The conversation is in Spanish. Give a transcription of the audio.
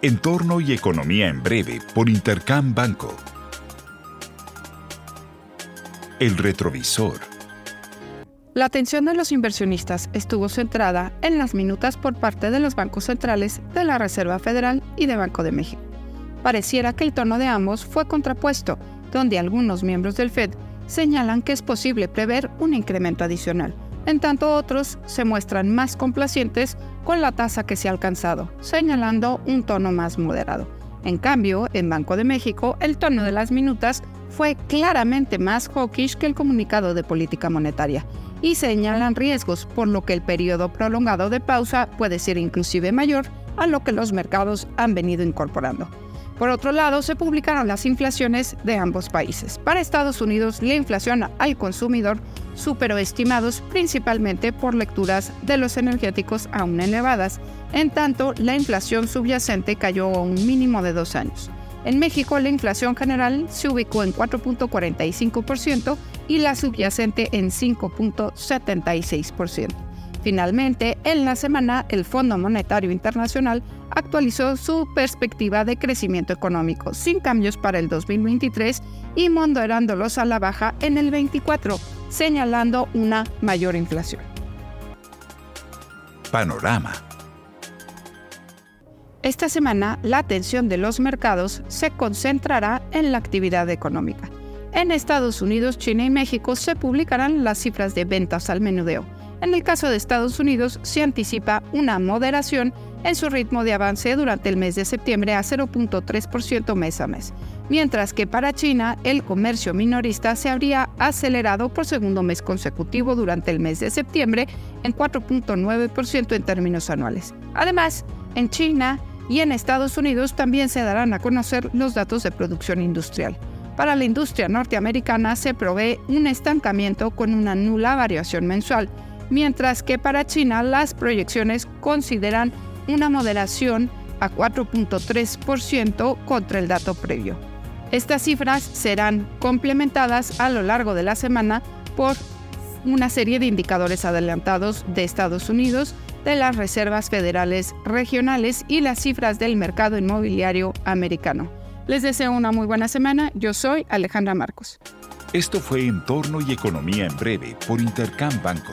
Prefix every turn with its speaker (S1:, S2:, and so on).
S1: Entorno y economía en breve por Intercam Banco. El retrovisor.
S2: La atención de los inversionistas estuvo centrada en las minutas por parte de los bancos centrales de la Reserva Federal y de Banco de México. Pareciera que el tono de ambos fue contrapuesto, donde algunos miembros del Fed señalan que es posible prever un incremento adicional, en tanto otros se muestran más complacientes con la tasa que se ha alcanzado, señalando un tono más moderado. En cambio, en Banco de México, el tono de las minutas fue claramente más hawkish que el comunicado de política monetaria y señalan riesgos, por lo que el periodo prolongado de pausa puede ser inclusive mayor a lo que los mercados han venido incorporando. Por otro lado, se publicaron las inflaciones de ambos países. Para Estados Unidos, la inflación al consumidor superó estimados principalmente por lecturas de los energéticos aún elevadas, en tanto la inflación subyacente cayó a un mínimo de dos años. En México, la inflación general se ubicó en 4.45% y la subyacente en 5.76%. Finalmente, en la semana, el Fondo Monetario Internacional actualizó su perspectiva de crecimiento económico sin cambios para el 2023 y moderándolos a la baja en el 24, señalando una mayor inflación.
S1: Panorama.
S2: Esta semana, la atención de los mercados se concentrará en la actividad económica. En Estados Unidos, China y México se publicarán las cifras de ventas al menudeo en el caso de Estados Unidos, se anticipa una moderación en su ritmo de avance durante el mes de septiembre a 0.3% mes a mes, mientras que para China el comercio minorista se habría acelerado por segundo mes consecutivo durante el mes de septiembre en 4.9% en términos anuales. Además, en China y en Estados Unidos también se darán a conocer los datos de producción industrial. Para la industria norteamericana se provee un estancamiento con una nula variación mensual, mientras que para China las proyecciones consideran una moderación a 4.3% contra el dato previo. Estas cifras serán complementadas a lo largo de la semana por una serie de indicadores adelantados de Estados Unidos, de las reservas federales regionales y las cifras del mercado inmobiliario americano. Les deseo una muy buena semana. Yo soy Alejandra Marcos.
S1: Esto fue Entorno y Economía en Breve por Intercam Banco.